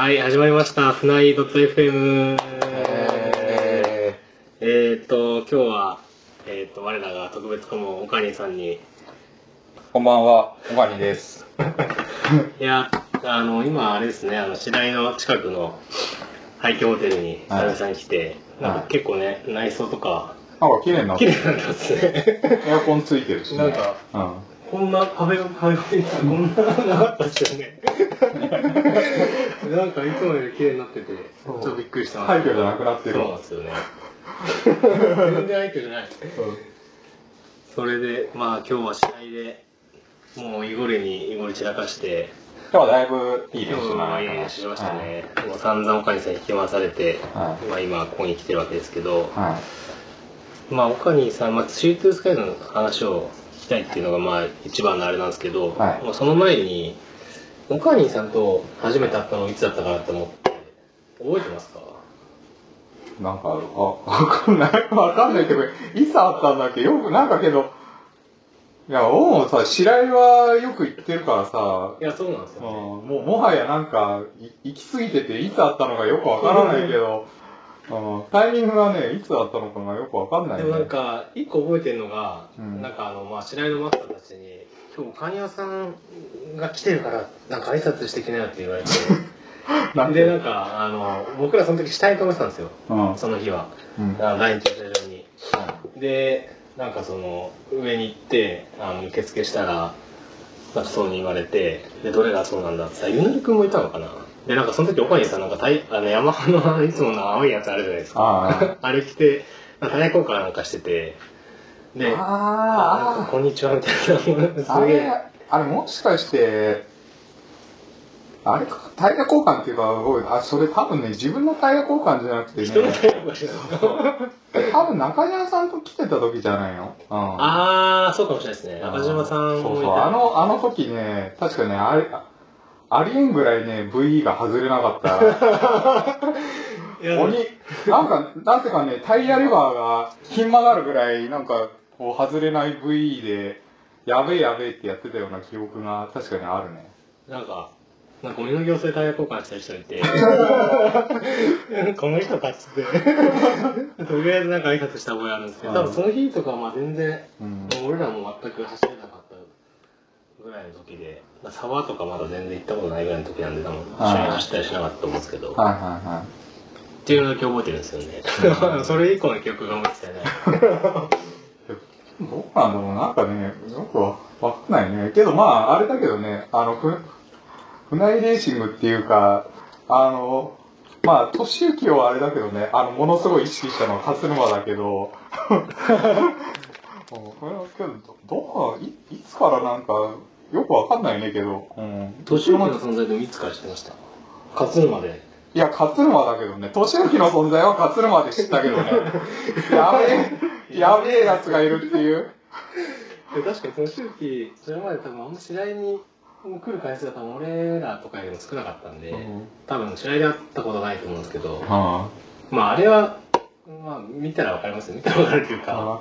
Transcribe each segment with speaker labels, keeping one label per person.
Speaker 1: はい、始まりました。船井 .fm。
Speaker 2: え
Speaker 1: えーっと、今日は、えーっと、我らが特別顧問、岡兄さんに、
Speaker 2: こんばんは、小谷です。
Speaker 1: いや、あの、今、あれですね、あの、白井の近くの廃墟ホテルに久々に来て、なんか結構ね、内装とか、
Speaker 2: なんか綺麗な
Speaker 1: 綺麗になってますね。
Speaker 2: エアコンついてるし、ね。
Speaker 1: なんか
Speaker 2: うん。
Speaker 1: こんな壁が壁がこんななかったですよね。なんかいつもより綺麗になってて、ちょっとびっくりした
Speaker 2: 廃墟じゃなくなってる
Speaker 1: そうなんですよね。全然廃墟じゃない。それで、まあ今日は試合で、もうイゴレにイゴレ散らかして、
Speaker 2: 今日はだいぶいい練習
Speaker 1: はいい練習しましたね。もう散々岡にさん引き回されて、
Speaker 2: はい
Speaker 1: まあ今ここに来てるわけですけど、
Speaker 2: はい。
Speaker 1: まあ岡にさん、まあ、シートゥースカイの話をたいっていうのがまあ一番のあれなんですけど、
Speaker 2: はい。
Speaker 1: もうその前に、岡にさんと初めて会ったのいつだったかなって思って、覚えてますか？
Speaker 2: なんか、あ、わかんない。わかんないけど、いつあったんだっけ？よく、なんかけど、いや、王もさ、白井はよく行ってるからさ、
Speaker 1: いや、そうなんです
Speaker 2: うん
Speaker 1: よ、ね。
Speaker 2: もうもはやなんか、い行き過ぎてて、いつあったのかよくわからないけど、うんタイミングがね、いつあったのかがよくわかんない、ね。
Speaker 1: でもなんか、一個覚えてるのが、
Speaker 2: うん
Speaker 1: なんかあの、まあ、白井のマスターたちに、今日、カニ屋さんが来てるから、なんか挨拶してきなよって言われて、
Speaker 2: なん
Speaker 1: で、なんか、あの、僕らその時下に止めてたんですよ、
Speaker 2: うん。
Speaker 1: その日は。
Speaker 2: うん
Speaker 1: あの第二駐車場に。で、なんかその、上に行って、あの、受付したら、なんかそうに言われて、で、どれがそうなんだってさ、ゆのりくんもいたのかなで、なんかその時、岡にさん、なんかタイ、あの、ヤマハの いつもの青いやつあるじゃないですか。
Speaker 2: あ
Speaker 1: あ れ着て、タイヤ交換なんかしてて、で、なんか
Speaker 2: あ
Speaker 1: こんにちはみたいな、
Speaker 2: あ、あ
Speaker 1: すげえ
Speaker 2: れ、あれもしかして、あれか、タイヤ交換っていうか、おいあ、それ多分ね、自分のタイヤ交換じゃなくてね、
Speaker 1: 人のタイヤ交換。
Speaker 2: 多分中島さんと来てた時じゃないの？うん。
Speaker 1: あー、そうかもしれないですね。中島さん
Speaker 2: そうそう、あの、あの時ね、確かね、あれ、ありえんぐらいね、VE が外れなかった。鬼、なんか、なんてかね、タイヤレバーがひん曲がるぐらい、なんか、こう、外れない VE で、やべえやべえってやってたような記憶が確かにあるね。
Speaker 1: なんか、なんか鬼の行政タイヤ交換した人いて、この人かっつって、とりあえずなんか挨拶した覚えあるんですけど、多分その日とかはまあ全然、
Speaker 2: うん。
Speaker 1: 俺らも全く走れなかったぐらいの時で、まあ沢とかまだ全然行ったことないぐらいの時なんで、多分一緒に走ったりしなかったと思うんですけど、
Speaker 2: はいはいはい。
Speaker 1: っていうのだけ覚えてるんですよね。それ以降の記憶が覚えてない。
Speaker 2: どうなんだろうなんかね、よくわわかんないね。けどまあ、あれだけどね、あの、ふ、船井レーシングっていうか、あの、まあ、年行きはあれだけどね、あの、ものすごい意識したのは勝沼だけど、うんこれはけど、どう、いいつからなんか、よくわかんないねけど、うん。
Speaker 1: 年寄りの存在でもいつから知ってました？勝沼で。
Speaker 2: いや、勝沼だけどね、年行きの存在は勝沼で知ったけどね、やべえ、やべえやつがいるっていう。
Speaker 1: で確かに年行それまで多分あんま試合に来る回数が多分俺らとかよりも少なかったんで、
Speaker 2: うん
Speaker 1: 多分試合で会ったことないと思うんですけど、
Speaker 2: は
Speaker 1: まああれは、まあ見たらわかりますよ。見たらわかるっていう
Speaker 2: あ
Speaker 1: か、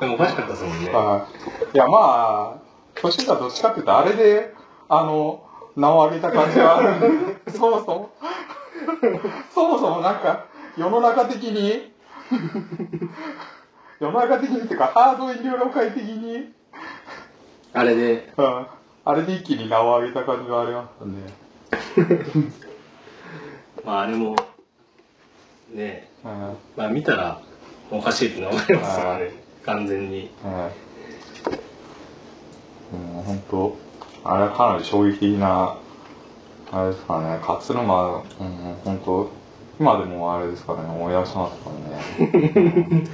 Speaker 1: でもおかしかったですもんね。
Speaker 2: はい。いや、まあ、年がどっちかっていうと、あれで、あの、名を上げた感じはある。んで、そもそも、そもそもなんか、世の中的に、世の中的にっていうか、ハード医療業界的に、
Speaker 1: あれで、
Speaker 2: うん、あれで一気に名を上げた感じはありましたね。
Speaker 1: まああれも、ね、
Speaker 2: うん。
Speaker 1: まあ見たらおかしいっていうのはわかりますよね。完全に。
Speaker 2: うん、本当あれはかなり衝撃的な、あれですかね、勝沼、うん、本当今でもあれですからね、思い出しますからね。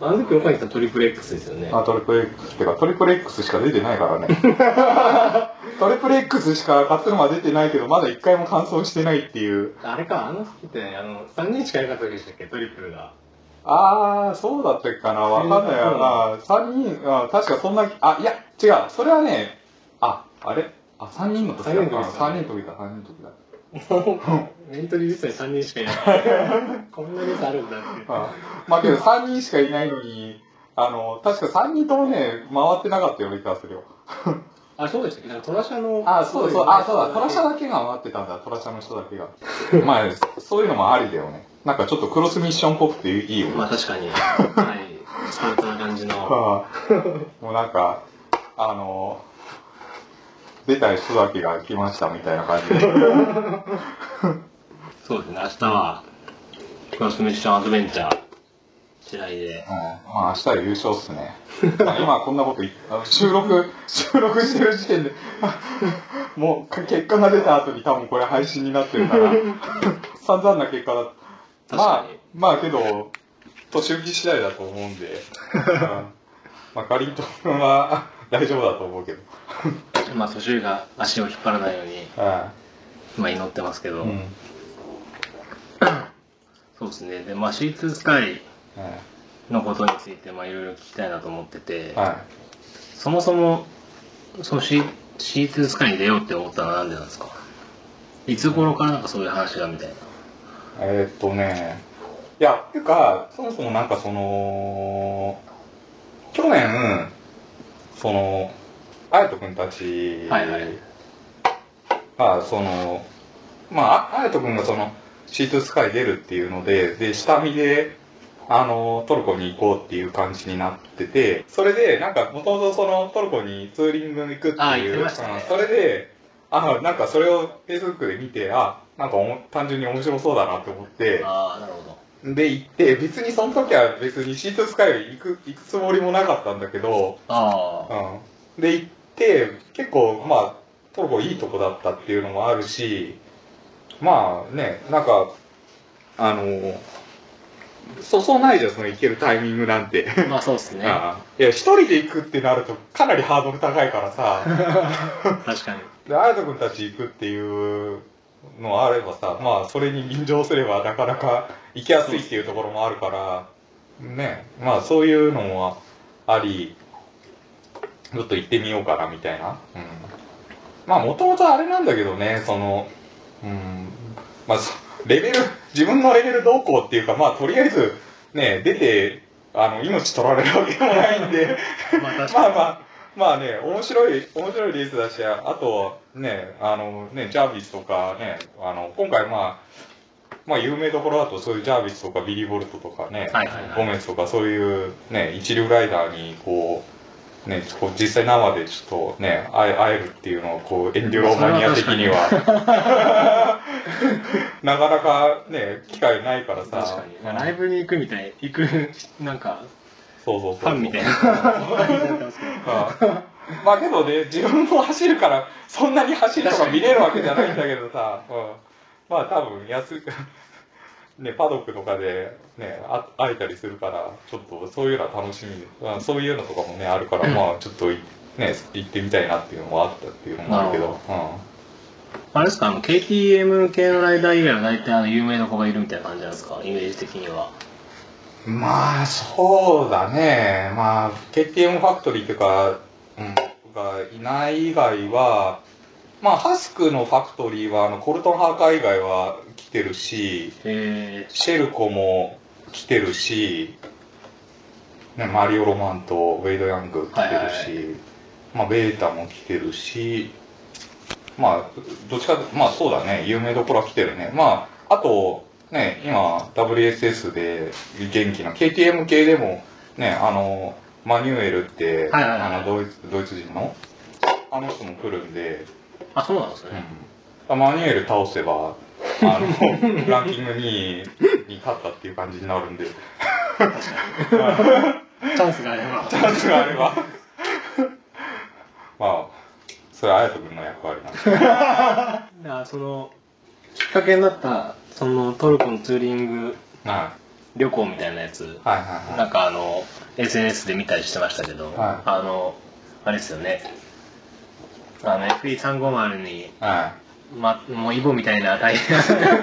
Speaker 1: あの時岡にさんトリプル X ですよね。
Speaker 2: あ、トリプル X ってか、トリプル X しか出てないからね。トリプル X しか勝沼出てないけど、まだ一回も完走してないっていう。
Speaker 1: あれか、あの時って、あの、3人しかいなかった時でしたっけ、トリプルが。
Speaker 2: あー、そうだったっけかな、わかんないよな。三人、あ確かそんな、あ、いや、違う、それはね、あ、あれ？あ、三人の時だ
Speaker 1: 三人の時ですよね
Speaker 2: 三人の時だ、三人の時だ。
Speaker 1: メントリーリストに3人しかいない。こんなリストあるんだって。
Speaker 2: あまあけど3人しかいないのに、あの、確か3人ともね、回ってなかったような気がするよ。
Speaker 1: あ、そうでしたっけ？なんかトラシャの。
Speaker 2: あ、そうそう、あ、そうだ、トラシャだけが回ってたんだ、トラシャの人だけが。まあ、そういうのもありだよね。なんかちょっとクロスミッションっぽくていいよね。
Speaker 1: まあ確かに。はい。スパルタな感じの。
Speaker 2: は あもうなんか、あの、出たい人だけが来ましたみたいな感じで。
Speaker 1: そうですね、明日は、クロスミッションアドベンチャー、白井で。
Speaker 2: うんまあ明日は優勝っすね。ま あ今こんなこと言って、あ収録、収録してる時点で、もう結果が出た後に多分これ配信になってるから、散々な結果だ。
Speaker 1: 確か
Speaker 2: まあ
Speaker 1: に、
Speaker 2: まあけど、年行き次第だと思うんで、う んまあかりんとは 大丈夫だと思うけど。
Speaker 1: まあ、途中が足を引っ張らないように、
Speaker 2: は
Speaker 1: まあ、祈ってますけど、
Speaker 2: いうん
Speaker 1: そうですね。で、まあ、C2 スカイ
Speaker 2: は
Speaker 1: のことについて、まあ、いろいろ聞きたいなと思ってて、
Speaker 2: いはい
Speaker 1: そもそも、その C、C2 スカイに出ようって思ったのはなんでなんですか？いつ頃からなんかそういう話がみたいな。
Speaker 2: えーっとね、いや、っていうか、そもそもなんかその、去年、その、あやとくんたち
Speaker 1: はいはい。
Speaker 2: が、その、まあ、ああやとくんがその、シートスカイ出るっていうので、で、下見で、あの、トルコに行こうっていう感じになってて、それで、なんか、もともとその、トルコにツーリングに行くっていう、
Speaker 1: ね。
Speaker 2: うんそれで、あ、なんかそれを Facebook で見て、あ、なんか単純に面白そうだなって思って、
Speaker 1: ああ、なるほど。
Speaker 2: で、行って、別にその時は別にシートスカイ行く、行くつもりもなかったんだけど、
Speaker 1: ああ、
Speaker 2: うん。で、行って、結構、まあ、トルコいいとこだったっていうのもあるし、まあね、なんか、あの、そうそうないじゃん、その行けるタイミングなんて。
Speaker 1: まあそうですね。
Speaker 2: いや、一人で行くってなるとかなりハードル高いからさ、
Speaker 1: 確かに。
Speaker 2: で、あやとくんたち行くっていうのあればさ、まあ、それに便乗すればなかなか行きやすいっていうところもあるから、ね、まあ、そういうのもあり、ちょっと行ってみようかな、みたいな。うん。まあ、もともとあれなんだけどね、その、うん、まあ、そレベル、自分のレベルどうこうっていうか、まあ、とりあえず、ね、出て、あの、命取られるわけでもないんで、
Speaker 1: まあ
Speaker 2: まあ まあ、まあね、面白い、面白いレースだし、あと、ね、あのね、ジャービスとかね、あの、今回まあ、まあ有名どころだとそういうジャービスとかビリー・ボルトとかね、
Speaker 1: はいはいはい
Speaker 2: ゴメスとかそういうね、一流ライダーにこう、ね、こう実際生でちょっとね、会え会えるっていうのはこう、エンデュロマニア的には、なかなかね、機会ないからさ。
Speaker 1: 確かに。ライブに行くみたい、行く、なんか、
Speaker 2: そうそうそう。
Speaker 1: ファンみたいな。感じになってますけど。
Speaker 2: あけどね、自分も走るから、そんなに走るとか見れるわけじゃないんだけどさ、うん、まあ多分安い、ね、パドックとかでね、あ会えたりするから、ちょっとそういうのは楽しみ。で、うんそういうのとかもね、あるから、まあちょっといね、行ってみたいなっていうのもあったっていうのもあるけど、
Speaker 1: なるあれですか、あの、KTM 系のライダー以外は大体あの、有名な子がいるみたいな感じなんですか？イメージ的には。
Speaker 2: うん。まあそうだね、まあ KTM ファクトリーっていうか、うん、がいない以外は、まあ、ハスクのファクトリーは、あの、コルトン・ハーカー以外は来てるし、
Speaker 1: え
Speaker 2: シェルコも来てるし、ね、マリオ・ロマンとウェイド・ヤング来てるし、
Speaker 1: はいはい
Speaker 2: まあ、ベータも来てるし、まあ、どっちかまあそうだね、有名どころは来てるね。まあ、あと、ね、今、WSS で元気な KTM 系でも、ね、あの、マニュエルって、
Speaker 1: はいはいはい
Speaker 2: あのドイツ、ドイツ人の、あの人も来るんで、
Speaker 1: ー、あ、そうなんですね。
Speaker 2: うん、マニュエル倒せば、あの、ランキング2位に勝ったっていう感じになるんで、
Speaker 1: チャンスがあれば。
Speaker 2: チャンスがあれば。まあ、それは綾人君の役割なんで。
Speaker 1: その、きっかけになった、そのトルコのツーリング
Speaker 2: は
Speaker 1: 旅行みたいなやつ、
Speaker 2: い。はいはいはい。
Speaker 1: なんかあの、SNS で見たりしてましたけど、
Speaker 2: はい
Speaker 1: あの、あれですよね。あの、FE350 に、
Speaker 2: は
Speaker 1: ま、もうイボみたいなタイ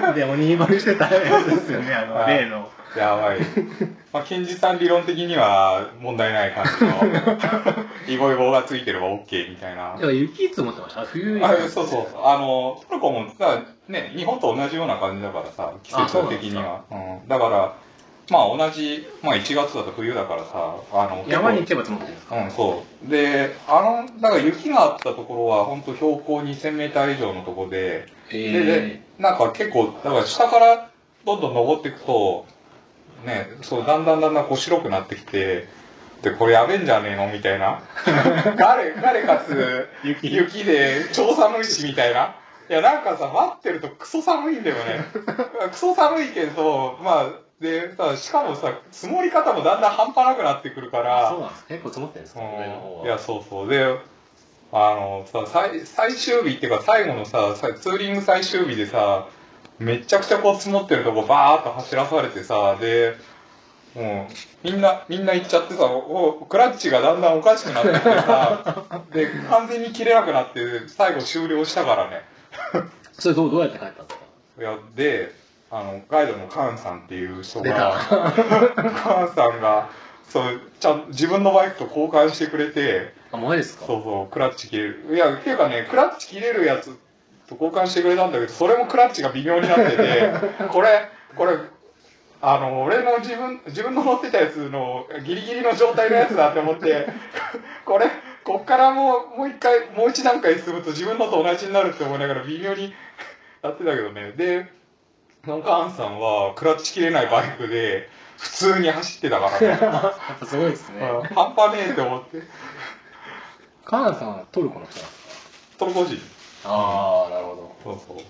Speaker 1: ヤで鬼イボにしてたやつですよね、あの、
Speaker 2: はい
Speaker 1: 例の。
Speaker 2: い。やばい。まあ、金次さん理論的には問題ない感じの、イボイボがついてれば OK みたいな
Speaker 1: だか。ら雪いつ思ってました冬
Speaker 2: あそうそう。あの、トルコもさ、ね、日本と同じような感じだからさ、季節的には。うん、だから、まあ同じ、まあ1月だと冬だからさ、あの、
Speaker 1: 山に行けば積もってるんですか？
Speaker 2: うん、そう。で、あの、だから雪があったところは、本当標高2000メーター以上のところで、
Speaker 1: へー
Speaker 2: でで、なんか結構、だから下からどんどん登っていくと、ね、そう、だんだんだんだんこう白くなってきて、で、これやべえんじゃねえの？みたいな。誰、誰かつ、
Speaker 1: 雪
Speaker 2: 雪で超寒いし、みたいな。いや、なんかさ、待ってるとクソ寒いんだよね。クソ寒いけど、まあ、で、さ、しかもさ、積もり方もだんだん半端なくなってくるから、
Speaker 1: そうなんです。結構積もってるんですか？上の方はい
Speaker 2: や、そうそう。で、あのさ、最最終日っていうか最後のさ、さツーリング最終日でさ、めちゃくちゃこう積もってるとこバーっと走らされてさ、で、もう、みんな、みんな行っちゃってさ、おクラッチがだんだんおかしくなってきてさ、で、完全に切れなくなって、最後終了したからね。
Speaker 1: それどうどうやって帰ったんですか？
Speaker 2: いや、で、あの、ガイドのカーンさんっていう人
Speaker 1: 出
Speaker 2: が、
Speaker 1: た
Speaker 2: カーンさんが、そう、ちゃん自分のバイクと交換してくれて、
Speaker 1: あマジですか？
Speaker 2: そうそう、クラッチ切れる。いや、っていうかね、クラッチ切れるやつと交換してくれたんだけど、それもクラッチが微妙になってて、これ、これ、あの、俺の自分、自分の乗ってたやつのギリギリの状態のやつだって思って、これ、こっからもう、もう一回、もう一段階進むと自分のと同じになるって思いながら微妙にやってたけどね。で、そのカーンさんはクラッチ切れないバイクで普通に走ってたからね。
Speaker 1: やっぱすごいですね。
Speaker 2: うん。半端ねえって思って。
Speaker 1: カーンさんはトルコの人なんですか？
Speaker 2: トルコ人。
Speaker 1: ああなるほど。
Speaker 2: そうそう。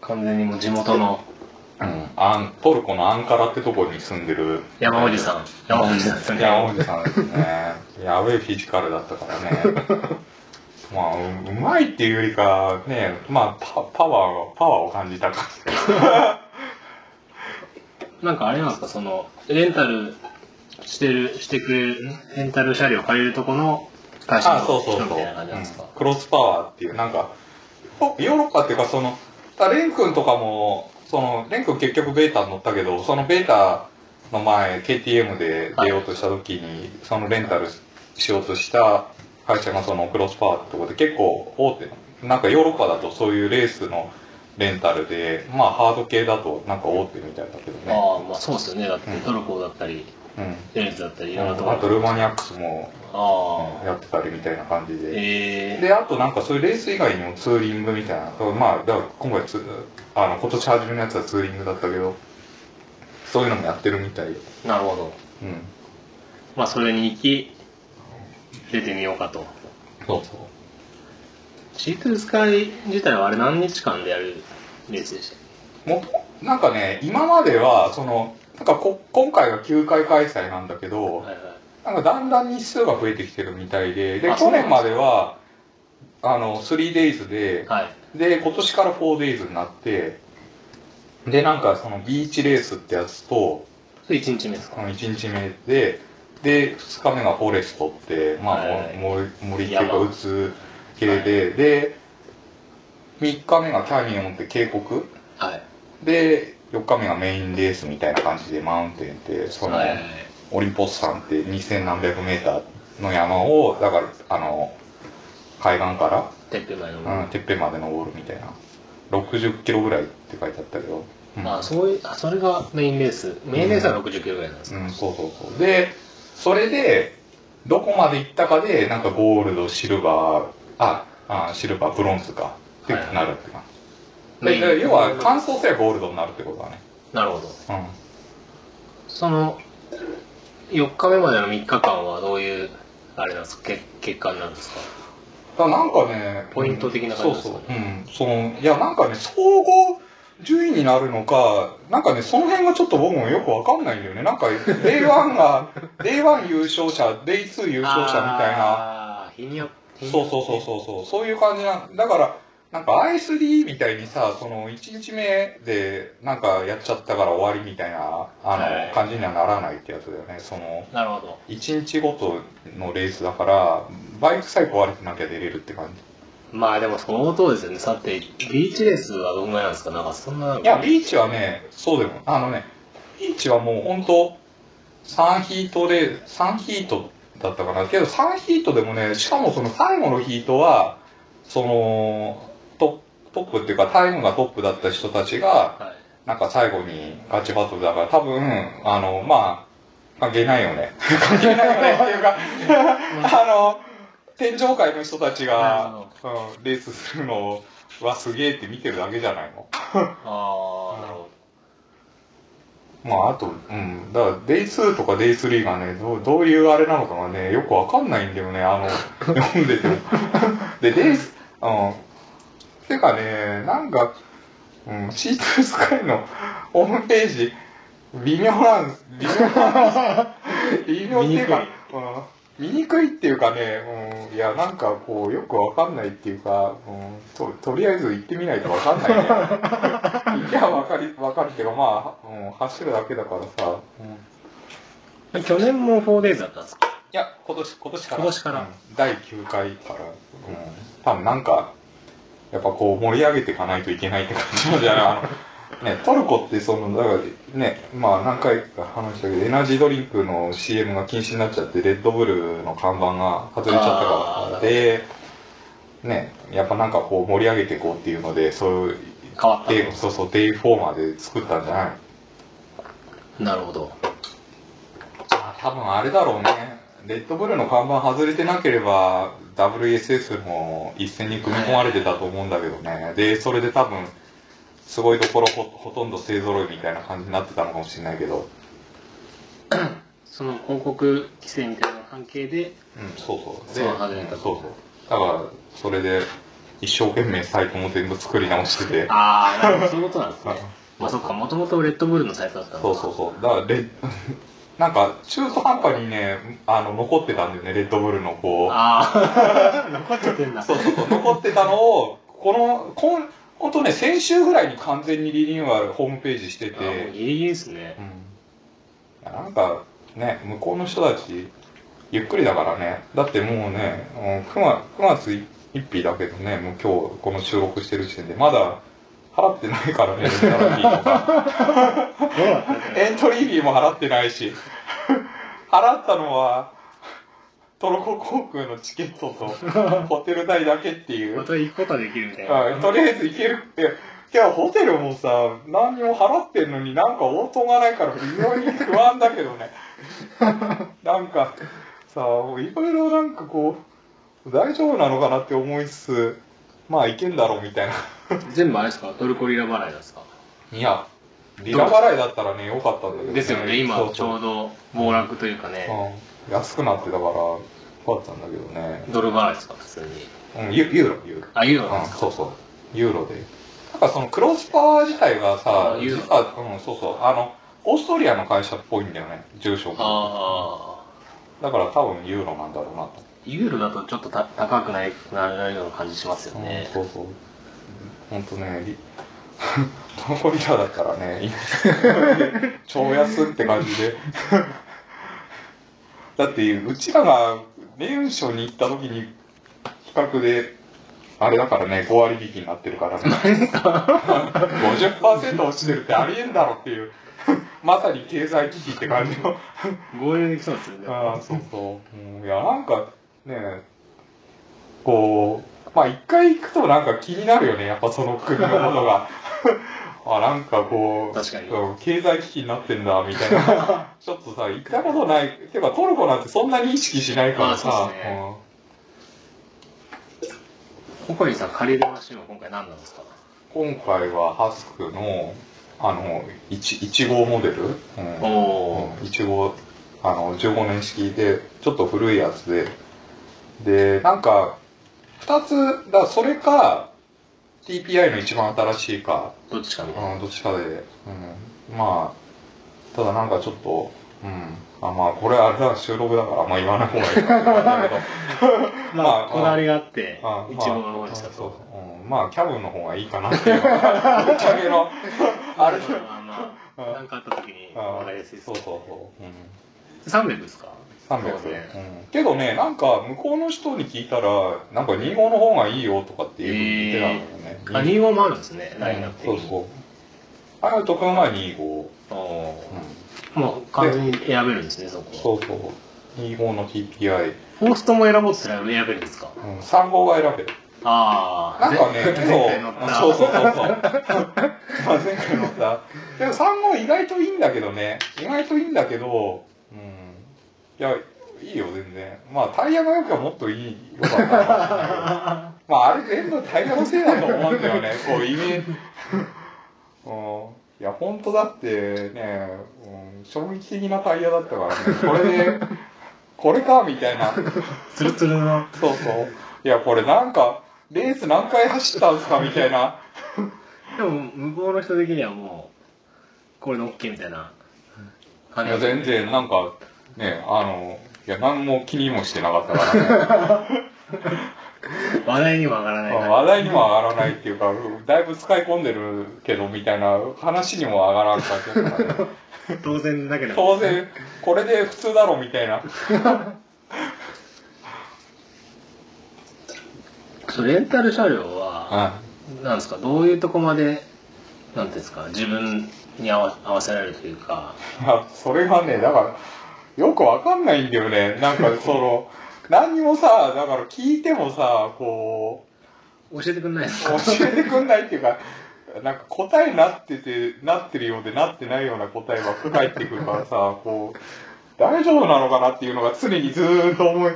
Speaker 1: 完全にもう地元の。
Speaker 2: うん、アントルコのアンカラってとこに住んでる。
Speaker 1: 山おじさん。山おじさんですね。
Speaker 2: 山おじさんですね。やべえフィジカルだったからね まあううまいっていうよりかねまあパパワーパワーを感じたか
Speaker 1: なんかあれなんですか？そのレンタルしてるしてくれるレンタル車両借りるとこの会社
Speaker 2: あ
Speaker 1: の
Speaker 2: そうそうそう、
Speaker 1: 人みたいな感じなんですか？
Speaker 2: うん。クロスパワーっていう。なんかヨーロッパっていうかそのだレン君とかもそのレン君結局ベータに乗ったけどそのベータの前 KTM で出ようとした時に、そのレンタルしようとした会社がそのクロスパワーってとこで結構大手ななんかヨーロッパだとそういうレースのレンタルでまあハード系だとなんか大手みたいだけどね。
Speaker 1: ああまあそうですよね。だって
Speaker 2: うん
Speaker 1: トルコだったり
Speaker 2: うん。
Speaker 1: レンズだったりいろんなところ。
Speaker 2: あとルーマニアックスも
Speaker 1: ああ
Speaker 2: やってたりみたいな感じで、
Speaker 1: ええ
Speaker 2: で、あとなんかそういうレース以外にもツーリングみたいな、まあ、だから今回ツあの、今年初めのやつはツーリングだったけど、そういうのもやってるみたいよ。
Speaker 1: なるほど。
Speaker 2: うん。
Speaker 1: まあそれに行き出てみようかと。
Speaker 2: そうそう。
Speaker 1: シートゥースカイ自体はあれ何日間でやるレースでした
Speaker 2: もとなんかね、今までは、その、なんかこ今回が9回開催なんだけど、
Speaker 1: はいはい。
Speaker 2: なんかだんだん日数が増えてきてるみたいで、で、
Speaker 1: あ
Speaker 2: 去年までは、あの、3days で、
Speaker 1: はい。
Speaker 2: で、今年から 4days になって、で、なんかそのビーチレースってやつと、
Speaker 1: それ1日目ですか
Speaker 2: ？1日目で、で、2日目がフォレストって、まあ、
Speaker 1: はい。
Speaker 2: 森森っていうか、
Speaker 1: 山。
Speaker 2: うつ系で、で、3日目がキャニオンって渓谷。
Speaker 1: はい。
Speaker 2: で、4日目がメインレースみたいな感じで、マウンテンって、その、
Speaker 1: はい。はいはい
Speaker 2: オリンポス山って2000何百メーターの山を、だから、あの、海岸か
Speaker 1: てっぺんまで
Speaker 2: うん、てっぺんまで登るみたいな。60キロぐらいって書いてあったけど。うん。
Speaker 1: あそういうあそれがメインレース。メインレースは60キロぐらいなんですか、
Speaker 2: うん、そうそうそう。で、それで、どこまで行ったかで、なんかゴールド、シルバー、あ、あシルバー、ブロンズか、って
Speaker 1: はい
Speaker 2: なるって感
Speaker 1: メイン
Speaker 2: じ。で、で要は、完走すればゴールドになるってことだね。
Speaker 1: なるほど
Speaker 2: うん。
Speaker 1: その4日目までの3日間はどういうあれなんですか？結結果なんですか？
Speaker 2: なんかね、
Speaker 1: ポイント的な感じですか？
Speaker 2: そうそう。うん。その、いや、なんかね、総合順位になるのか、なんかね、その辺がちょっと僕もよくわかんないんだよね。なんか、Day1 が、Day1 優勝者、Day2 優勝者みたいな。
Speaker 1: 日によって
Speaker 2: そうそうそうそうそう、そういう感じなんだから、なんか ISD みたいにさ、その1日目でなんかやっちゃったから終わりみたいな、あの、
Speaker 1: はい
Speaker 2: 感じにはならないってやつだよね。その、
Speaker 1: なるほど
Speaker 2: 1日ごとのレースだから、バイクさえ壊れてなきゃ出れるって感
Speaker 1: まあでも相当ですよねさてビーチレースはどんぐらいなんですか？なんかそんな
Speaker 2: じ。いや、ビーチはね、そうでも、あのね、ビーチはもう本当3ヒートで、3ヒートだったかな。けど3ヒートでもね、しかもその最後のヒートは、その、トトップっていうかタイムがトップだった人たちが、
Speaker 1: はい
Speaker 2: なんか最後にガチバトルだから、多分、あの、まあ、関係ないよね。関係ないよねっていうか、あの、天上界の人たちが、うん、レースするのはすげえって見てるだけじゃないの？
Speaker 1: ああ、なるほ
Speaker 2: まあ、あと、うん。だから、デイ2とかデイ3がね、どうどういうあれなのかがね、よくわかんないんだよね、あの、読んでても。で、デイス、うん。てかね、なんか、うん、シートスカイのホームページ、微妙なん、微妙なん 微妙っていうか、うん見にくいっていうかね、うん、いや、なんかこう、よくわかんないっていうか、うん、ととりあえず行ってみないとわかんないね。行きゃわかり、わかるっていうか、まあ、うん、走るだけだからさ、うん、い
Speaker 1: ど。去年も 4days だったんですか？
Speaker 2: や、今年、今年から。
Speaker 1: 今年から
Speaker 2: うん第9回から、うん、多分なんか、やっぱこう盛り上げていかないといけないって感じじゃなね、トルコってその、だからね、まあ何回か話したけど、エナジードリンクの CM が禁止になっちゃって、レッドブルの看板が外れちゃったから、で、ね、やっぱなんかこう盛り上げていこうっていうので、そういう、
Speaker 1: 変わった
Speaker 2: でそうそう、デイフォーマーで作ったんじゃない？の
Speaker 1: なるほど。
Speaker 2: あ多分あれだろうね。レッドブルの看板外れてなければ、WSS も一斉に組み込まれてたと思うんだけどね。で、それで多分、すごいところほほとんど勢揃いみたいな感じになってたのかもしれないけど。
Speaker 1: その広告規制みたいな関係で、
Speaker 2: うん、そうそう。
Speaker 1: そう外れた
Speaker 2: うんそうそう。だから、それで、一生懸命サイトも全部作り直してて。
Speaker 1: ああ、なるほどそういうことなんですね
Speaker 2: うん。
Speaker 1: まあそっか、もともとレッドブルのサイトだった
Speaker 2: そうそうそう。だからレ、なんか、中途半端にね、あの、残ってたんだよね、レッドブルのこう。
Speaker 1: ああ、残っちゃってんだ。
Speaker 2: そうそうそう、残ってたのを、この、こん、ほんとね、先週ぐらいに完全にリニューアル、ホームページしてて、
Speaker 1: ギリギリですね
Speaker 2: う。ん。なんか、ね、向こうの人たち、ゆっくりだからね、だってもうね、うん 9, 月9月1日だけどね、もう今日この収録してる時点で、まだ払ってないからね、エントリーとか。エントリーフィーも払ってないし、払ったのは、トルコ航空のチケットと ホテル代だけっていう。
Speaker 1: また行くことはできるみたいな。
Speaker 2: うんとりあえず行けるって。いや、ホテルもさ、何にも払ってんのになんか応答がないから非常に不安だけどね。なんか、さ、いろいろなんかこう、大丈夫なのかなって思いつつ、まあ行けんだろうみたいな。
Speaker 1: 全部あれですか？トルコリラ払いですか？
Speaker 2: いや、リラ払いだったらね、良かったんだけど、ね。
Speaker 1: ですよね、今ちょうど暴落というかね、
Speaker 2: うん、安くなってたから、よかったんだけどね。
Speaker 1: ドル払いですか？普通に。
Speaker 2: うん、ユユーロ、ユーロ。
Speaker 1: あ、ユーロですか？
Speaker 2: そうそう。ユーロで。なんかそのクロスパワー自体がさ
Speaker 1: あ、ユーロ
Speaker 2: 実は、うん、そうそう。あの、オーストリアの会社っぽいんだよね、住所が。
Speaker 1: ああ。
Speaker 2: だから多分ユーロなんだろうなと。
Speaker 1: ユーロだとちょっとた高くないなるような感じしますよね。
Speaker 2: うん、そうそう。ほんとね、リトルコリラだったらね、今 超安って感じで。だって、うちらが年初に行った時に比較で、あれだからね、5割引きになってるからね。50%落ちてるってありえんだろっていう、まさに経済危機って感じの。
Speaker 1: 合流できそうですよね。
Speaker 2: ああ、そうそう。うん、いや、なんかね、こう、まあ一回行くとなんか気になるよね、やっぱその国のことが。あ、なんかこう、
Speaker 1: 確かに。
Speaker 2: うん経済危機になってんだ、みたいな。ちょっとさ、行ったことない、てかトルコなんてそんなに意識しないからさ、
Speaker 1: まあそうですね。ココリさん借りるマシンは今回何なんですか？
Speaker 2: うん今回はハスクの、あの、1, 1号モデル、うん。
Speaker 1: おー。
Speaker 2: 1号、あの、15年式で、ちょっと古いやつで、で、なんか、2つ、だそれか、TPI の一番新しいか、
Speaker 1: どっちかみたいな。
Speaker 2: うん、どっちかで、うん、まあ、ただなんかちょっと、うん、あまあ、これあれだ、収録だから、まあ言わない方がいいかな。だけど、
Speaker 1: まあ、こだわりがあって
Speaker 2: あ、
Speaker 1: 一号の方にした
Speaker 2: そう
Speaker 1: と。
Speaker 2: う。ん、まあ、キャブの方がいいかなっていう。ぶっちゃけの、あれ
Speaker 1: まあまあ、
Speaker 2: うん
Speaker 1: なんかあった時に分かりやすいです
Speaker 2: そうそうそう。うん。
Speaker 1: 300ですか？
Speaker 2: 300、
Speaker 1: そうね
Speaker 2: うんけどね、なんか向こうの人に聞いたら、なんか25の方がいいよとかっていうふうに言ってたんだよね。
Speaker 1: あ、2号もあるんですね、ラインナップ
Speaker 2: そうそう。あやとくんが25。
Speaker 1: おー
Speaker 2: うん
Speaker 1: もう完全に選べるんですね、そこ。
Speaker 2: そうそう。25の TPI。
Speaker 1: ホーストも選ぼうとしたら選べるんですか？
Speaker 2: うん、3号が選べる。
Speaker 1: ああ。
Speaker 2: なんかね、けど、そうそうそうそう。ま あ前回乗った。でも3号意外といいんだけどね。意外といいんだけど、や、いいよ、全然。まあタイヤが良くはもっといい、よかったな。まああれ全部タイヤのせいだと思うんだよね。こう、イメージ。うん。いや、本当だってね、うん、衝撃的なタイヤだったからね。これで、これか、みたいな。
Speaker 1: ツルツルの。
Speaker 2: そうそう。いや、これなんか、レース何回走ったんすかみたいな。
Speaker 1: でも、向こうの人的にはもう、これの OK みたいな。
Speaker 2: いや、全然、なんか、ね、あの、いや、何も気にもしてなかったからね。
Speaker 1: 話題にも上がらないから。
Speaker 2: 話題にも上がらないっていうか、だいぶ使い込んでるけど、みたいな話にも上がらんかったからね。
Speaker 1: 当然だけど。
Speaker 2: 当然、これで普通だろ、みたいな。
Speaker 1: レンタル車両は、
Speaker 2: は
Speaker 1: なんですか、どういうとこまで、なんていうんですか、自分に合わ合わせられるというか、
Speaker 2: それがね、だから、よくわかんないんだよね。なんか、その、何にもさ、だから聞いてもさ、こう、
Speaker 1: 教えてくんないですか
Speaker 2: 教えてくんないっていうか、なんか答えになってて、なってるようでなってないような答えばっか返ってくるからさ、こう、大丈夫なのかなっていうのが常にずーっと思い、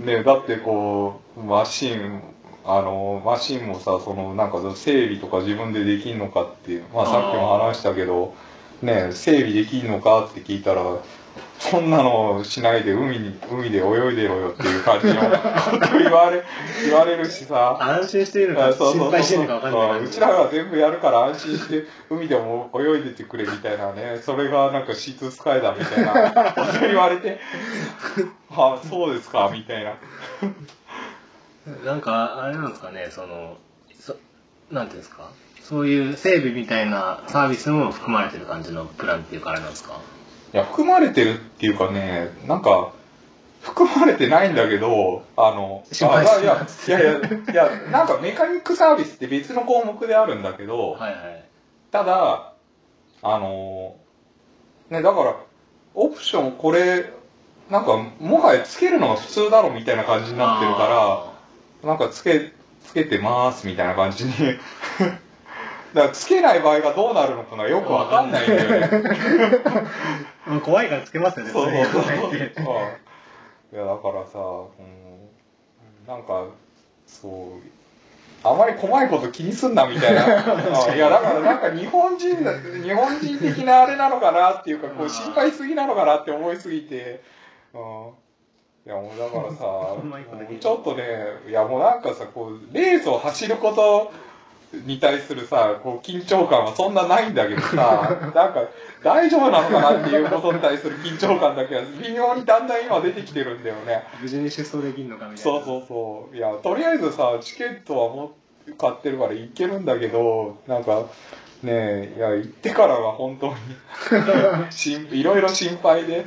Speaker 2: ねだってこう、マシン、あの、マシンもさ、その、なんか整備とか自分でできんのかっていう、まあさっきも話したけど、ね整備できんのかって聞いたら、そんなのしないで海に、海で泳いでろよっていう感じのこと言われ、言われるしさ、
Speaker 1: 安心しているのか、心配しているのか分かんない
Speaker 2: あうちらが全部やるから安心して海でも泳いでてくれみたいなね、それがなんかシーツスカイだみたいな。こと言われて、あそうですか、みたいな。
Speaker 1: なんか、あれなんですかね、その、そなんていうんですか、そういう整備みたいなサービスも含まれてる感じのプランっていうか、あれなんですか？
Speaker 2: いや、含まれてるっていうかね、なんか、含まれてないんだけど、あの、あいや、いやいや、いや、なんかメカニックサービスって別の項目であるんだけど、
Speaker 1: はいはい。
Speaker 2: ただ、あのね、だから、オプションこれ、なんか、もはやつけるのが普通だろみたいな感じになってるから、なんかつけ、つけてますみたいな感じに。だからつけない場合がどうなるのかがよくわかんないんだよね。
Speaker 1: も う怖いからつけますよね、
Speaker 2: そうそうそう。いや、だからさ、うん、なんか、そう、あまり細いこと気にすんなみたいな。あいや、だからなんか日本人だ、日本人的なあれなのかなっていうか、こう心配しすぎなのかなって思いすぎて、うん。いや、もうだからさ、ちょっとね、いやもうなんかさ、こう、レースを走ること、に対するさ、こう、緊張感はそんなないんだけどさ、なんか、大丈夫なのかなっていうことに対する緊張感だけは微妙にだんだん今出てきてるんだよね。
Speaker 1: 無事に出走できるのかみたいな。
Speaker 2: そうそうそう。いや、とりあえずさ、チケットはもう買ってるから行けるんだけど、なんか、ねえ、いや、行ってからは本当に しん、いろいろ心配で。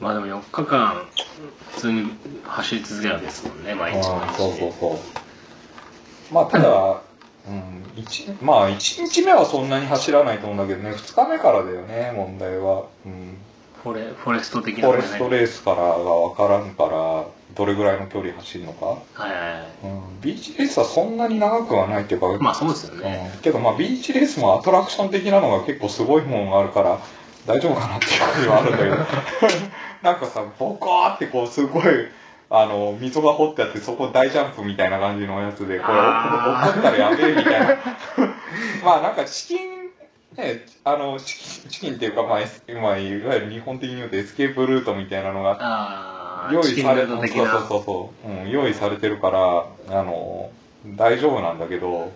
Speaker 1: まあでも4日間、普通に走り続けるわけですもんね、毎日毎日。
Speaker 2: そうそうそう。まあ、ただ、うん、一、まあ、1日目はそんなに走らないと思うんだけどね、2日目からだよね、問題は。うん。
Speaker 1: フォレフォレスト的な
Speaker 2: フォレストレ
Speaker 1: ー
Speaker 2: ースからがわからんから、どれぐらいの距離走るのか。
Speaker 1: はいはいはい。
Speaker 2: うん、ビーチレースはそんなに長くはないっていうか、
Speaker 1: まあそうですよね。
Speaker 2: うんけどまあビーチレースもアトラクション的なのが結構すごいもんがあるから大丈夫かなっていう感じはあるんだけど なんかさボコーってこうすごいあの溝が掘ってあってそこ大ジャンプみたいな感じのやつでこれ
Speaker 1: あー。
Speaker 2: 怒ったらやべえみたいな。まあなんかチキンねあのチキンチキンっていうかまあ、まあ、いわゆる日本的に言うとエスケープルートみたいなのが用意されそう
Speaker 1: ルート的な。
Speaker 2: そうそうそう、うん、用意されてるからあの大丈夫なんだけど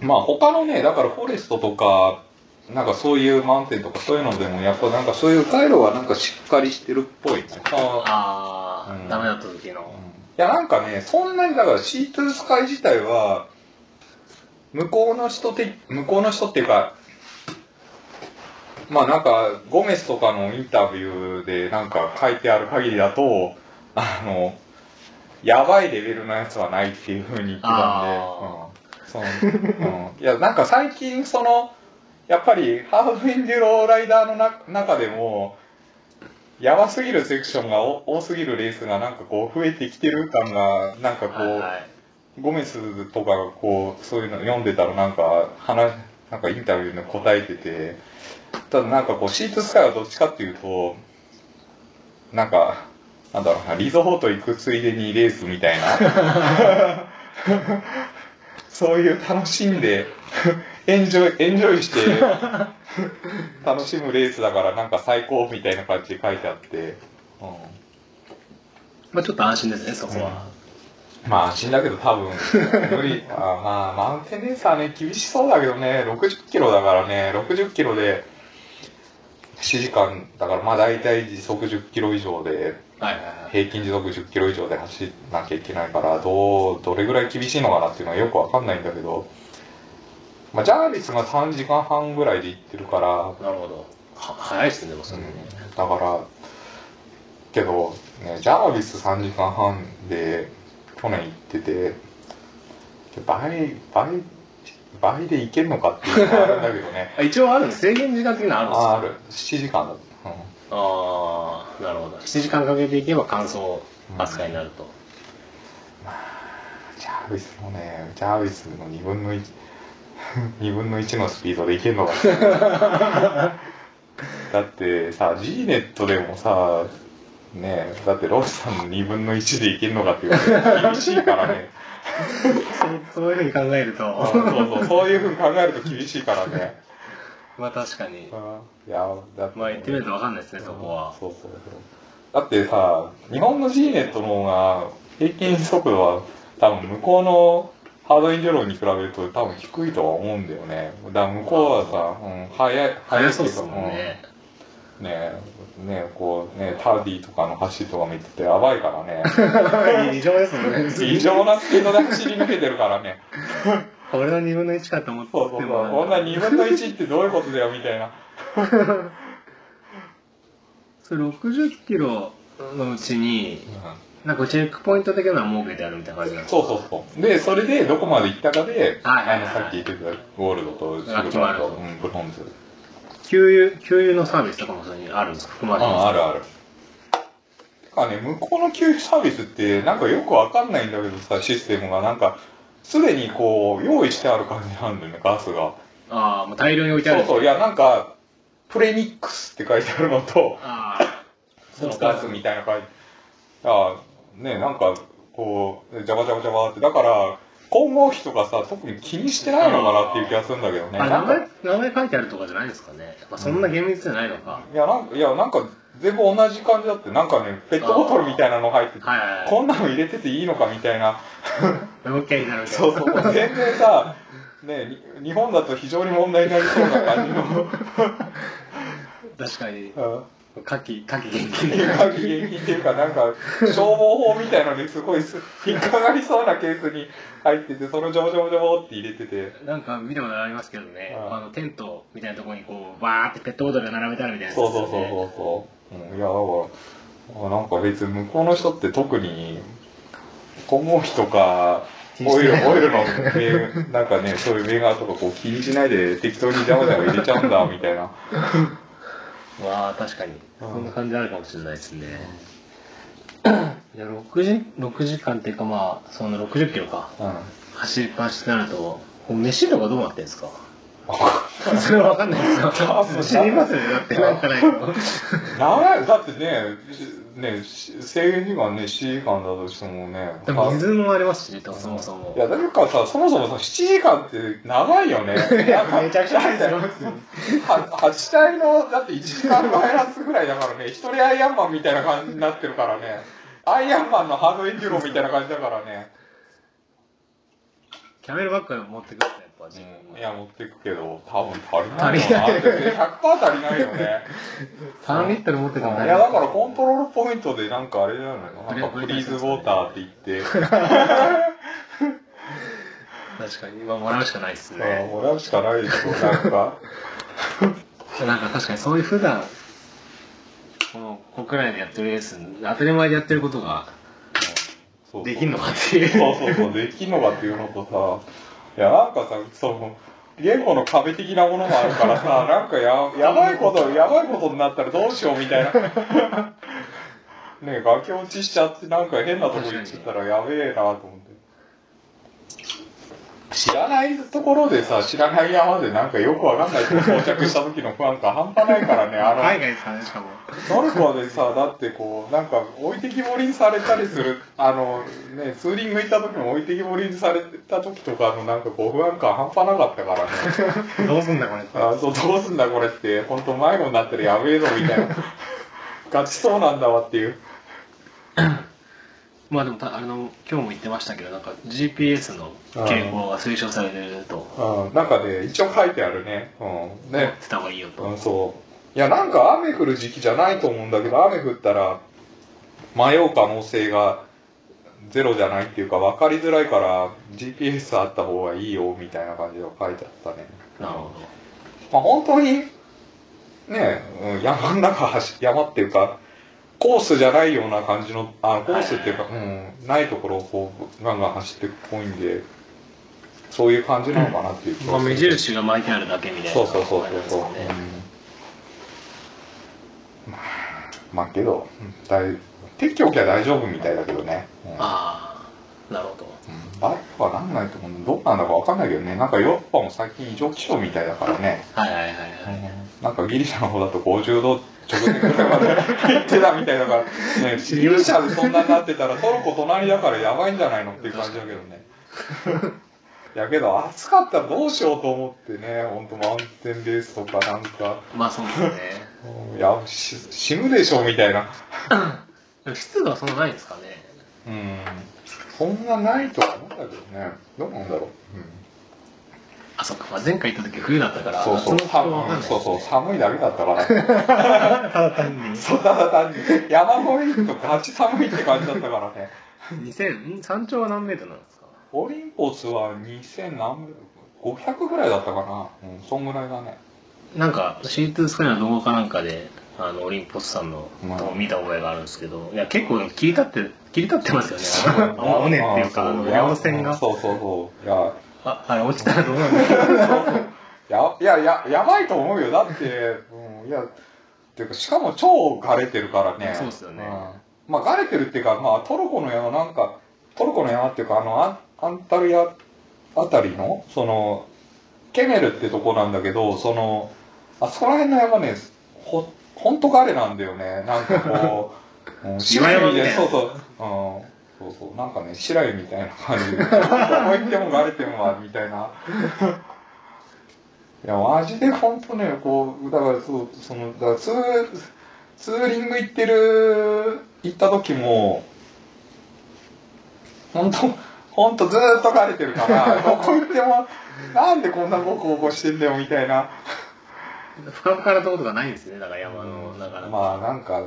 Speaker 2: まあ他のねだからフォレストとかなんかそういうマウンテンとかそういうのでもやっぱなんかそういう回路はなんかしっかりしてるっぽいね。
Speaker 1: ああ、
Speaker 2: うん。
Speaker 1: ダメだった時の。
Speaker 2: いやなんかねそんなにだからシートゥースカイ自体は向こうの人て向こうの人っていうかまあなんかゴメスとかのインタビューでなんか書いてある限りだとあのやばいレベルのやつはないっていう風に言ってたんで、
Speaker 1: あ
Speaker 2: うん。そのうん、いやなんか最近そのやっぱりハーフエンデュロライダーのな中でもやばすぎるセクションが多すぎるレースがなんかこう増えてきてる感がなんかこう、はいはい、ゴメスとかがこうそういうの読んでたらなんか話なんかインタビューに答えててただなんかこうシートスカイはどっちかっていうとなんかなんだろうなリゾート行くついでにレースみたいな そういう楽しんで エンジョイエンジョイして 楽しむレースだからなんか最高みたいな感じで書いてあって、うん、
Speaker 1: まあちょっと安心ですねそこは、
Speaker 2: うん、まあ安心だけど多分無理。あまあマウンテンレースはね厳しそうだけどね60キロだからね60キロで7時間だからまあ大体時速10キロ以上で平均時速10キロ以上で走らなきゃいけないからどうどれぐらい厳しいのかなっていうのはよくわかんないんだけどまあ、ジャービスが3時間半ぐらいで行ってるから
Speaker 1: なるほど。は早いっすねでもそれね、
Speaker 2: うん、だからけど、ね、ジャービス3時間半で去年行ってて倍倍倍で行けるのかっていうのはあるんだけどね。
Speaker 1: 一応ある制限時間的なのあるんです
Speaker 2: か？ある。7時間だ、うん、
Speaker 1: ああなるほど。7時間かけていけば乾燥扱いになると、うん、
Speaker 2: まあジャービスもねジャービスの2分の1 2 分の1のスピードでいけんのか だってさ G ネットでもさねだってロスさんの2分の1でいけんのかっていう厳しいからね。
Speaker 1: そうそういうふうに考えると。
Speaker 2: そうそうそういうふうに考えると厳しいからね
Speaker 1: まあ確かにい
Speaker 2: や
Speaker 1: だって、まあ言ってみると分かんないですねそこは
Speaker 2: そうそうそうだってさ日本の G ネットの方が平均速度は多分向こうのハードエンジョロに比べると多分低いとは思うんだよね。だから向こうはさ、うん、早い、
Speaker 1: 早いそうですもんね。
Speaker 2: うん、ねねこうね、ターディーとかの走りとか見ててやばいからね。
Speaker 1: 異常ですもんね。
Speaker 2: 異常なスピードで走り抜けてるからね。
Speaker 1: これの2分の1かと思って
Speaker 2: そうそうそう。こんな2分の1ってどういうことだよみたいな。
Speaker 1: それ60キロのうちに、うん。なんかチェックポイント的なのは設けてあるみたいな感じなんです
Speaker 2: か？そうそうそう。でそれでどこまで行ったかで、はいはいはい、あのさっき言ってたゴールドとシルバーと、うん、ブロンズ
Speaker 1: 給油給油のサービスとかもそれにあるんですか？含まれて
Speaker 2: ああるある。かね向こうの給油サービスってなんかよくわかんないんだけどさシステムが。なんかすでにこう用意してある感じなんだよねガスが。
Speaker 1: ああもう大量に置いてある
Speaker 2: そうそういやなんかプレニックスって書いてあるのとああそのガスみたいな感じ。ああね、なんか、こう、ジャバジャバジャバって、だから、混合費とかさ、特に気にしてないのかなっていう気がするんだけどね。
Speaker 1: 名前、名前書いてあるとかじゃないですかね。まあ、そんな厳密じゃないのか。
Speaker 2: うん、いや、なんか、いや、なんか、全部同じ感じだって、なんかね、ペットボトルみたいなの入ってて、はいはいはい、こんなの入れてていいのかみたいな。
Speaker 1: OK になる
Speaker 2: そうそう。全然さ、ね、日本だと非常に問題になりそうな感じの。
Speaker 1: 確かに。火器、火器厳禁
Speaker 2: 火器厳禁っていうか、なんか、消防法みたいのですごい引っかかりそうなケースに入ってて、そのジョボジョボジョボって入れてて。
Speaker 1: なんか見たことありますけどね、あの、テントみたいなところにこう、バーってペットボトルが並べてあるみたいな、ね、
Speaker 2: そうそうそうそうそう。うん、いや、だから、なんか別に向こうの人って特に、今後費とか、オイル、オイルの、なんかね、そういう銘柄とかこう気にしないで適当にジャバジャバ入れちゃうんだ、みたいな。
Speaker 1: わあ確かに、そん。な感じあるかもしれないですね、いや6時 ,6 時間っていうかまあその60キロか、うん、走りっぱなしになると飯とかどうなってんですか？それは分かんないですよ。知りますよね、だって。なんかないと。
Speaker 2: 長い、だってね、ね、制限時間ね、7時間だとしてもね。
Speaker 1: でも水もありますし、そもそも。
Speaker 2: いや、だからさ、そもそもさ、7時間って長いよね。
Speaker 1: いや、めちゃくちゃ長いだろ。
Speaker 2: 8体の、だって1時間マイナスぐらいだからね、一人アイアンマンみたいな感じになってるからね。アイアンマンのハードエンジュロみたいな感じだからね。
Speaker 1: キャメルバッグ持ってくるね。
Speaker 2: ぱ自分、うん、いや持っていくけど多分足りないよ。な足りない。100%足りないよね。
Speaker 1: 3リットル持ってか
Speaker 2: ないいやだからコントロールポイントでなんかあれじゃないのなんかプリーズウォーターって言って。
Speaker 1: 確かに。今もらうしかないっすね。
Speaker 2: もらうしかないでしょなんか。
Speaker 1: なんか確かにそういう普段この国内でやってるレース当たり前でやってることができんのかっていう。
Speaker 2: そうそうそうできんのかっていうのとさいや、なんかさ、その、言語の壁的なものもあるからさ、なんかややばいこと、やばいことになったらどうしようみたいな。ね崖落ちしちゃってなんか変なとこ行っちゃったらやべえなと思って。知らないところでさ、知らない山でなんかよくわかんないとこ到着した時の不安感半端ないからね、あの、
Speaker 1: 海外ですからね、しかも。
Speaker 2: トルコでさ、だってこう、なんか置いてきぼりにされたりする、あのね、ツーリング行った時も置いてきぼりにされた時とかのなんかこう不安感半端なかったからね。
Speaker 1: どうすんだこれって。
Speaker 2: あそうどうすんだこれって、本当迷子になったらやべえぞみたいな。ガチそうなんだわっていう。
Speaker 1: まあでもた、あの、今日も言ってましたけど、なんか GPS の傾向が推奨されてると、
Speaker 2: うん、なんかね、一応書いてあるね。うん。ね。
Speaker 1: てた方がいいよと。
Speaker 2: うん、そう。いや、なんか雨降る時期じゃないと思うんだけど、雨降ったら迷う可能性がゼロじゃないっていうか、分かりづらいから GPS あった方がいいよみたいな感じで書いてあったね。
Speaker 1: なるほ
Speaker 2: まあ本当に、ね、うん山の中走、山っていうか、コースじゃないような感じの、あコースっていうか、うん、ないところをこう、ガンガン走っていくっぽいんで、そういう感じなのかなっていう気
Speaker 1: ど。まあ、
Speaker 2: がする。
Speaker 1: 目印が巻いてあるだけみたいな。
Speaker 2: そうそうそうそうそう、うん。まあまあけどうん大撤去きゃ大丈夫みたいだけどね、うん。
Speaker 1: ああ、なるほど。
Speaker 2: うん。大丈夫はなんないと思うどうなんだかわかんないけどね。なんかヨーロッパも最近異常気象みたいだからね、
Speaker 1: はいはいはいはい。
Speaker 2: なんかギリシャの方だと50度直前ぐらいまで行ってたみたいだから、ね、ギリシャでそんなになってたらトルコ隣だからやばいんじゃないのっていう感じだけどね。いやけど暑かったらどうしようと思ってね本当マウンテンレースとかなんか。
Speaker 1: まあそうですね。
Speaker 2: いやし死ぬでしょみたいな。
Speaker 1: 湿度はそんなないんですかね。
Speaker 2: うん。そんなないとは思うんだけどね。どうなんだろう、うん
Speaker 1: あ、そっか。まあ、前回行った時冬だったから、
Speaker 2: そうそう。
Speaker 1: 夏の気候わかんない、
Speaker 2: そうそう。寒いだけだったから。
Speaker 1: ただ単に。
Speaker 2: そうただ単に。山越え行くとガチ寒いって感じだったからね。
Speaker 1: 2000、ん山頂は何メートルなんですか？
Speaker 2: オリンポスは2000何メ500ぐらいだったかな。うんそんぐらいだね。
Speaker 1: なんか、C2 スカイの動画かなんかで、あの、オリンポスさんのとこ見た覚えがあるんですけど、いや、結構切り立って、切り立ってますよね。あの尾根っていうか、あの、稜線が。
Speaker 2: そうそうそう。いや
Speaker 1: あ、あれ落ちたらどうなんだろう。
Speaker 2: やいやややばいと思うよ。だって、うん、いやっていうかしかも超がれてるからね。
Speaker 1: そうっすよね。
Speaker 2: うん。まあがれてるっていうかまあトルコの山なんかトルコの山っていうかあのアンアンタルヤあたりのそのケメルってとこなんだけどそのあそこら辺の山ねほほんとがれなんだよね。なんかこう、うん、白いみたいなそうそう、うん、そうそうなんかね白いみたいな感じでどこ行っても枯れてるわみたいないや、マジで本当ね、こう、だからそう、その、だからツー、ツーリング行ってる、行った時も、本当本当ずーっと枯れてるから、どこ行っても、なんでこんなボコボコしてんだよ、みたいな。
Speaker 1: ふかふかなところとかないんですね、だから山の、なかなか。
Speaker 2: まあ、なんか、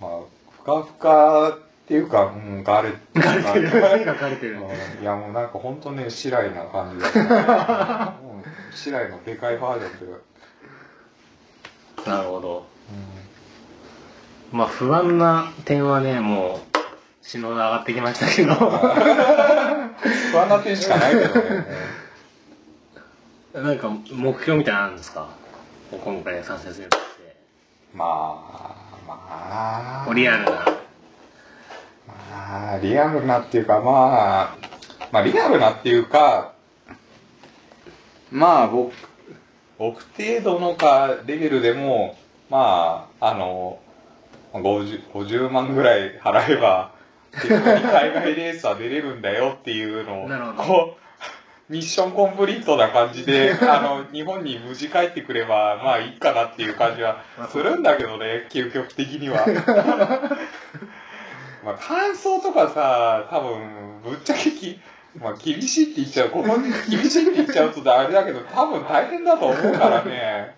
Speaker 2: まあ、ふかふかっていうか、うん、枯れてる。
Speaker 1: 枯れてる。何が枯れてる。
Speaker 2: うんいや、もうなんか本当ね、白いな感じだね。う ん白いのでかいバージョンっていうか。
Speaker 1: なるほど。
Speaker 2: うん
Speaker 1: まあ不安な点はね、もう、篠田上がってきましたけど。
Speaker 2: 不安な点しかないけどね。
Speaker 1: なんか目標みたいなのあるんですか？今回参戦するとして。
Speaker 2: まあ、まあ。
Speaker 1: リアルな。
Speaker 2: まあ、リアルなっていうか、まあ、まあ、リアルなっていうか、まあ、僕、僕程度のか、レベルでも、まあ、あの、50, 50万ぐらい払えば、海外レースは出れるんだよっていうのを、こう、ミッションコンプリートな感じで、あの、日本に無事帰ってくれば、まあいいかなっていう感じはするんだけどね、究極的には。まあ感想とかさ、多分、ぶっちゃけき、まあ厳しいって言っちゃう、ここに厳しいって言っちゃうとあれだけど、多分大変だと思うからね。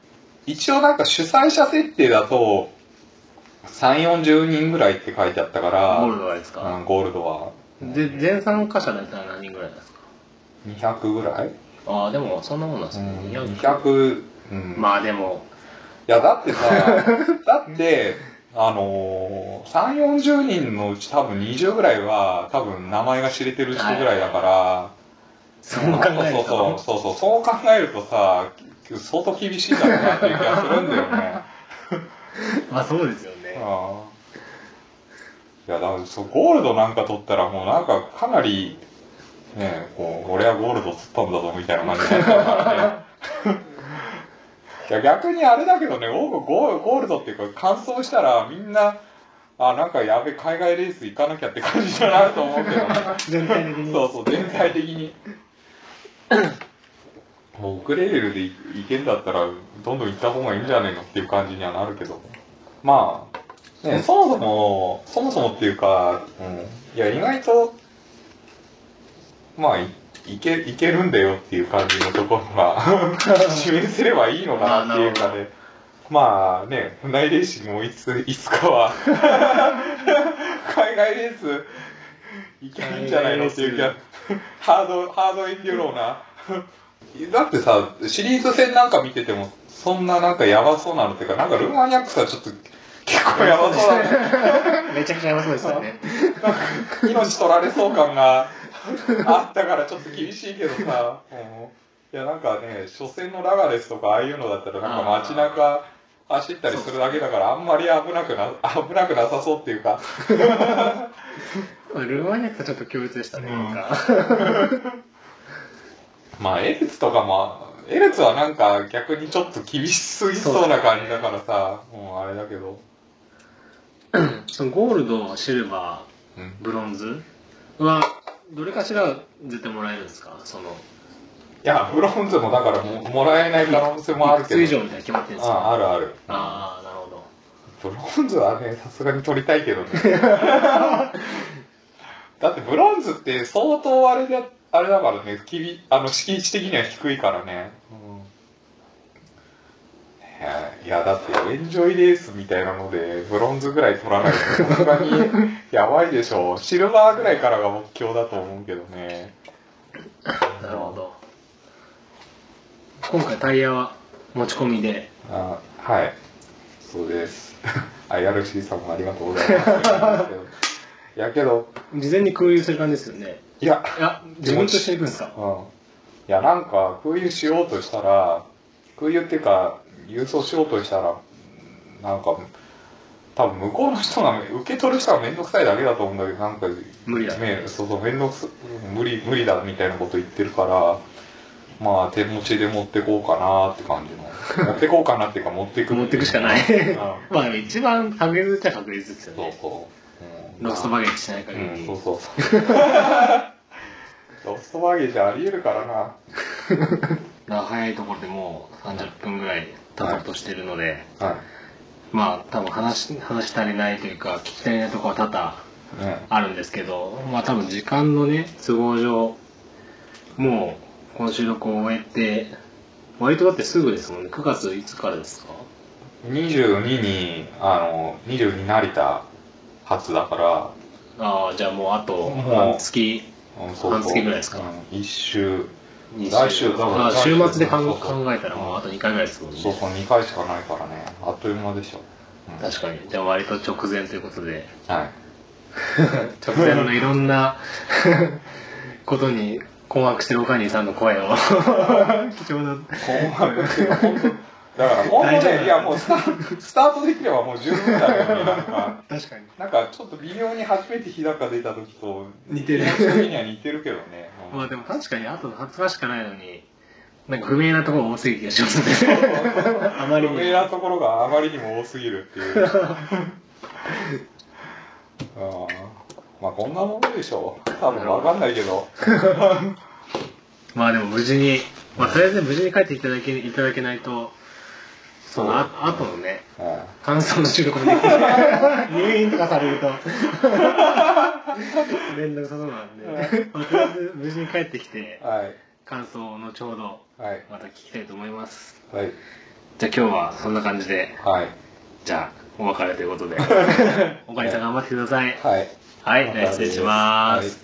Speaker 2: 一応なんか主催者設定だと、3、40人ぐらいって書いてあったから、
Speaker 1: ゴールドはですか、
Speaker 2: うん、ゴールドは。
Speaker 1: で、全参加者だったら何人ぐらいですか
Speaker 2: ？200ぐらい？
Speaker 1: ああ、でもそんなもんなんです
Speaker 2: う
Speaker 1: ね。
Speaker 2: ん、
Speaker 1: 200
Speaker 2: 200、うん。
Speaker 1: まあでも、
Speaker 2: いや、だってさ、だって、あのー、3、40人のうち多分20ぐらいは、多分名前が知れてる人ぐらいだから、
Speaker 1: そう考えると。
Speaker 2: そうそうそうそう、そう考えるとさ、相当厳しいんだろうなっていう気がするんだよね。
Speaker 1: まあそうですよね。
Speaker 2: いや、だからそう、ゴールドなんか取ったらもうなんかかなり、ねこう、俺はゴールド釣ったんだぞみたいな感じになっちゃうからね。いや、逆にあれだけどね、僕ゴーゴールドっていうか完走したらみんな、あ、なんかやべ、海外レース行かなきゃって感じになると思うけどね。
Speaker 1: 全体的に。
Speaker 2: そうそう、全体的に。もうウクレレルで行けんだったら、どんどん行った方がいいんじゃねえのっていう感じにはなるけど。まあ、ね、そもそも、そもそもっていうか、うん、いや、意外と、まあ、いいけ、いけるんだよっていう感じのところが、示せればいいのかなっていうかね。まあね、船井レーシングもいつ、いつかは、海外レース、いけるんじゃないのっていう気が、ハード、ハードエンデュローな。だってさ、シリーズ戦なんか見てても、そんななんかやばそうなのっていうか、なんかルーマニアックスはちょっと結構やばそうだね。
Speaker 1: めちゃくちゃやばそうでしたね。
Speaker 2: 命取られそう感が あったからちょっと厳しいけどさ、うん。いやなんかね、初戦のラガレスとかああいうのだったらなんか街中走ったりするだけだからあんまり危なくな、危なくなさそうっていうか。
Speaker 1: ルーマニアックスはちょっと強烈でしたね、
Speaker 2: うん。
Speaker 1: なんか。
Speaker 2: まあエルツとかも、エルツはなんか逆にちょっと厳しすぎそうな感じだからさ、もうあれだけど。
Speaker 1: そのゴールド、シルバー、
Speaker 2: うん。
Speaker 1: ブロンズは、どれかしら絶対もらえるんですか？その、
Speaker 2: いや、ブロンズもだからももらえない可能性もあるけど。
Speaker 1: いくつ以上みたいな決まってるんですか？
Speaker 2: ああるある。
Speaker 1: ああ、なるほど。
Speaker 2: ブロンズはね、さすがに取りたいけどね。だってブロンズって相当あれだ、あれだからね、きびあの敷地的には低いからね。いや、だってエンジョイレースみたいなので、ブロンズぐらい取らないとさすがにやばいでしょ。シルバーぐらいからが目標だと思うけどね。
Speaker 1: なるほど。今回タイヤは持ち込みで、
Speaker 2: あはい。そうです。IRC さんもありがとうございます。いやけど、
Speaker 1: 事前に空輸する感じですよね。
Speaker 2: いや、
Speaker 1: いや、自分として行くんですか？
Speaker 2: うん。いや、なんか、空輸しようとしたら、空輸っていうか、郵送しようとしたら、なんか、多分向こうの人が、受け取る人がめんどくさいだけだと思うんだけど、なんか、
Speaker 1: 無理だ
Speaker 2: ね、そうそう、めんどくさ、無理、無理だみたいなこと言ってるから、まあ、手持ちで持ってこうかなって感じの。持ってこうかなっていうか、持ってく
Speaker 1: 持ってくしかない
Speaker 2: うん。
Speaker 1: まあ一番確実っちゃ確実ですよね。
Speaker 2: そうそう。うん
Speaker 1: ロストバゲージしない限り。
Speaker 2: うん、そうそうそう。ロストバゲージあり得るからな。
Speaker 1: 早いところでもう30分ぐらい経とうとしてるので、
Speaker 2: は
Speaker 1: まあ多分話話し足りないというか聞き足りないところは多々。あるんですけど、まあ多分時間のね、都合上、もうこの収録を終えて、割とだってすぐですもんね。9月いつからですか
Speaker 2: ？22に、あの、22成田初だから、
Speaker 1: ああ、じゃあもうあと半月、半月ぐらいですか？
Speaker 2: うん一週、
Speaker 1: 二
Speaker 2: 来週だから
Speaker 1: 週末で考えたらもうあと2回ぐらいですもんね。
Speaker 2: そうそう、2回しかないからね。あっという間でしょ。うん
Speaker 1: 確かに。じゃあ割と直前ということで、
Speaker 2: はい。
Speaker 1: 直前のいろんな ことに困惑してるおかにさんの声を 貴重な
Speaker 2: 困惑っていうか、本当だから本当ね、いやもうスタスタートできればもう十分だけどね、なんか。
Speaker 1: 確かに
Speaker 2: なんかちょっと微妙に初めて日高出た時と
Speaker 1: 似てる
Speaker 2: 気持ち的には似てるけどね。うん
Speaker 1: まあでも確かにあと20日しかないのになんか不明なところ多すぎる気がしますねあまりに
Speaker 2: 不明なところがあまりにも多すぎるっていう。あーまあこんなもんでしょう。多分わかんないけど。
Speaker 1: まあでも無事に、まあ、とりあえず無事に帰っていただけいただけないとそのあ後のね
Speaker 2: うん
Speaker 1: 感想の収録もできない入院とかされると面倒くさそうなんで、まあ、とりあえず無事に帰ってきて
Speaker 2: はい。
Speaker 1: 感想を後ほど
Speaker 2: はい。
Speaker 1: また聞きたいと思います
Speaker 2: はい。
Speaker 1: じゃあ今日はそんな感じで
Speaker 2: はい。
Speaker 1: じゃあお別れということで おかりさん頑張ってください
Speaker 2: はい。
Speaker 1: はい、失礼します。
Speaker 2: はい